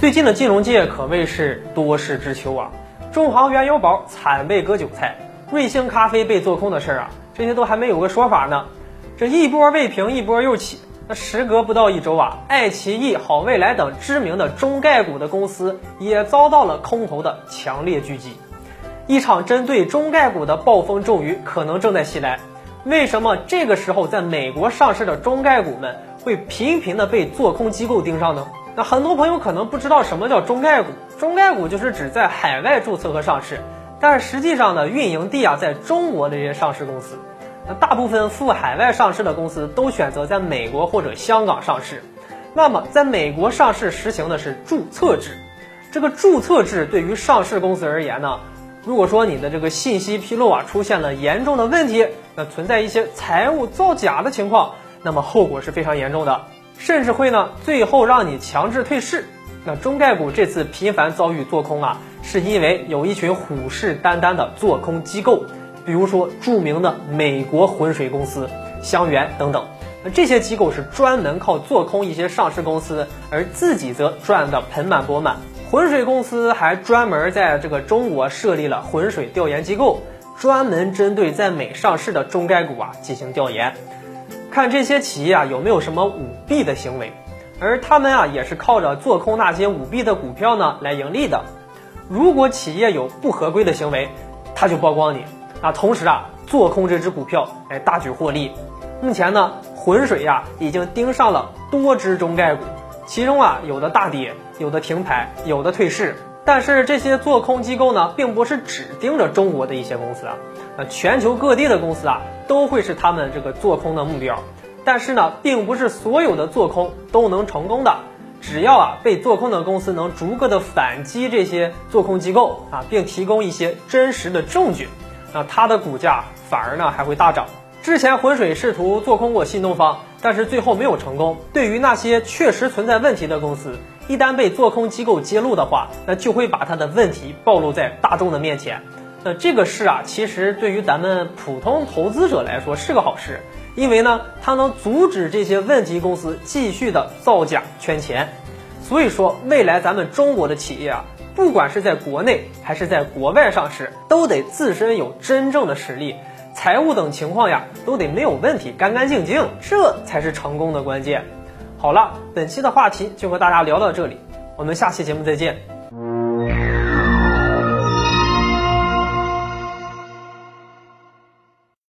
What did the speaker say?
最近的金融界可谓是多事之秋啊，中航原油宝惨被割韭菜，瑞幸咖啡被做空的事儿啊，这些都还没有个说法呢。这一波未平，一波又起。那时隔不到一周啊，爱奇艺、好未来等知名的中概股的公司也遭到了空头的强烈狙击。一场针对中概股的暴风骤雨可能正在袭来。为什么这个时候在美国上市的中概股们会频频的被做空机构盯上呢？那很多朋友可能不知道什么叫中概股，中概股就是指在海外注册和上市，但实际上呢，运营地啊在中国的这些上市公司。那大部分赴海外上市的公司都选择在美国或者香港上市。那么在美国上市实行的是注册制，这个注册制对于上市公司而言呢，如果说你的这个信息披露啊出现了严重的问题，那存在一些财务造假的情况，那么后果是非常严重的，甚至会呢最后让你强制退市。那中概股这次频繁遭遇做空啊，是因为有一群虎视眈眈的做空机构。比如说，著名的美国浑水公司、香园等等，那这些机构是专门靠做空一些上市公司，而自己则赚得盆满钵满。浑水公司还专门在这个中国设立了浑水调研机构，专门针对在美上市的中概股啊进行调研，看这些企业啊有没有什么舞弊的行为，而他们啊也是靠着做空那些舞弊的股票呢来盈利的。如果企业有不合规的行为，他就曝光你。啊，同时啊，做空这只股票，哎，大举获利。目前呢，浑水呀已经盯上了多只中概股，其中啊有的大跌，有的停牌，有的退市。但是这些做空机构呢，并不是只盯着中国的一些公司啊，那全球各地的公司啊都会是他们这个做空的目标。但是呢，并不是所有的做空都能成功的，只要啊被做空的公司能逐个的反击这些做空机构啊，并提供一些真实的证据。那它的股价反而呢还会大涨。之前浑水试图做空过新东方，但是最后没有成功。对于那些确实存在问题的公司，一旦被做空机构揭露的话，那就会把它的问题暴露在大众的面前。那这个事啊，其实对于咱们普通投资者来说是个好事，因为呢，它能阻止这些问题公司继续的造假圈钱。所以说，未来咱们中国的企业啊。不管是在国内还是在国外上市，都得自身有真正的实力，财务等情况呀，都得没有问题，干干净净，这才是成功的关键。好了，本期的话题就和大家聊到这里，我们下期节目再见。